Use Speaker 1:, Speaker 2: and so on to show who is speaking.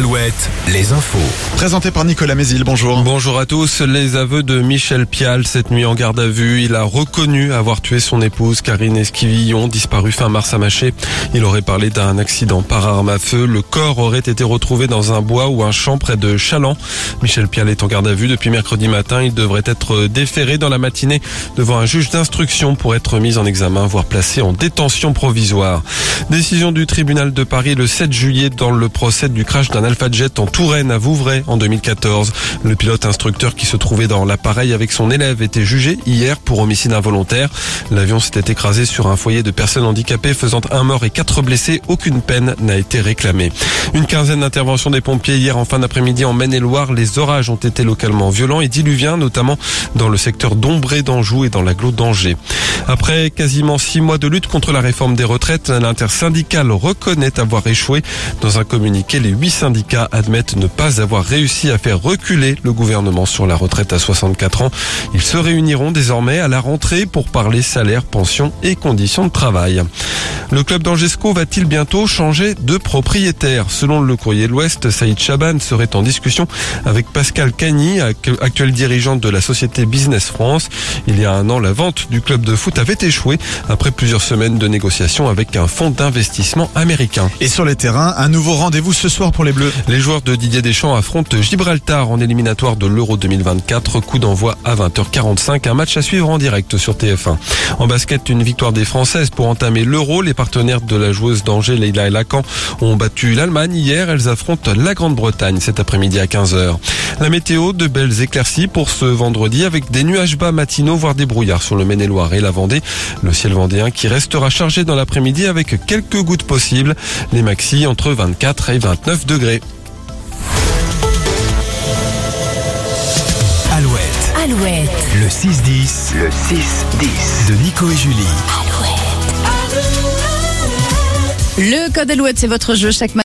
Speaker 1: Alouette, les infos.
Speaker 2: Présenté par Nicolas Mézil, bonjour.
Speaker 3: Bonjour à tous. Les aveux de Michel Pial cette nuit en garde à vue. Il a reconnu avoir tué son épouse Karine Esquivillon, disparue fin mars à Maché. Il aurait parlé d'un accident par arme à feu. Le corps aurait été retrouvé dans un bois ou un champ près de Chaland. Michel Pial est en garde à vue depuis mercredi matin. Il devrait être déféré dans la matinée devant un juge d'instruction pour être mis en examen, voire placé en détention provisoire. Décision du tribunal de Paris le 7 juillet dans le procès du crash d'un Alpha Jet en Touraine à Vouvray en 2014. Le pilote instructeur qui se trouvait dans l'appareil avec son élève était jugé hier pour homicide involontaire. L'avion s'était écrasé sur un foyer de personnes handicapées faisant un mort et quatre blessés. Aucune peine n'a été réclamée. Une quinzaine d'interventions des pompiers hier en fin d'après-midi en Maine-et-Loire. Les orages ont été localement violents et diluviens, notamment dans le secteur d'Ombré d'Anjou et dans l'agglo d'Angers. Après quasiment six mois de lutte contre la réforme des retraites, l'intersyndicale reconnaît avoir échoué. Dans un communiqué, les huit syndicats admettent ne pas avoir réussi à faire reculer le gouvernement sur la retraite à 64 ans. Ils se réuniront désormais à la rentrée pour parler salaire, pension et conditions de travail. Le club d'Angesco va-t-il bientôt changer de propriétaire Selon le courrier de l'Ouest, Saïd Chaban serait en discussion avec Pascal Cagny, actuel dirigeant de la société Business France. Il y a un an, la vente du club de foot avait échoué après plusieurs semaines de négociations avec un fonds d'investissement américain.
Speaker 2: Et sur les terrains, un nouveau rendez-vous ce soir pour les Bleus.
Speaker 3: Les joueurs de Didier Deschamps affrontent Gibraltar en éliminatoire de l'Euro 2024. Coup d'envoi à 20h45. Un match à suivre en direct sur TF1. En basket, une victoire des Françaises pour entamer l'Euro. Les partenaires de la joueuse d'Angers, Leila et Lacan, ont battu l'Allemagne hier. Elles affrontent la Grande-Bretagne cet après-midi à 15h. La météo, de belles éclaircies pour ce vendredi avec des nuages bas matinaux, voire des brouillards sur le Maine-et-Loire et la Vendée. Le ciel vendéen qui restera chargé dans l'après-midi avec quelques gouttes possibles. Les maxi entre 24 et 29 degrés.
Speaker 1: Alouette,
Speaker 4: Alouette,
Speaker 1: le 6-10.
Speaker 5: Le 6-10.
Speaker 1: De Nico et Julie.
Speaker 4: Le code Alouette, c'est votre jeu chaque matin.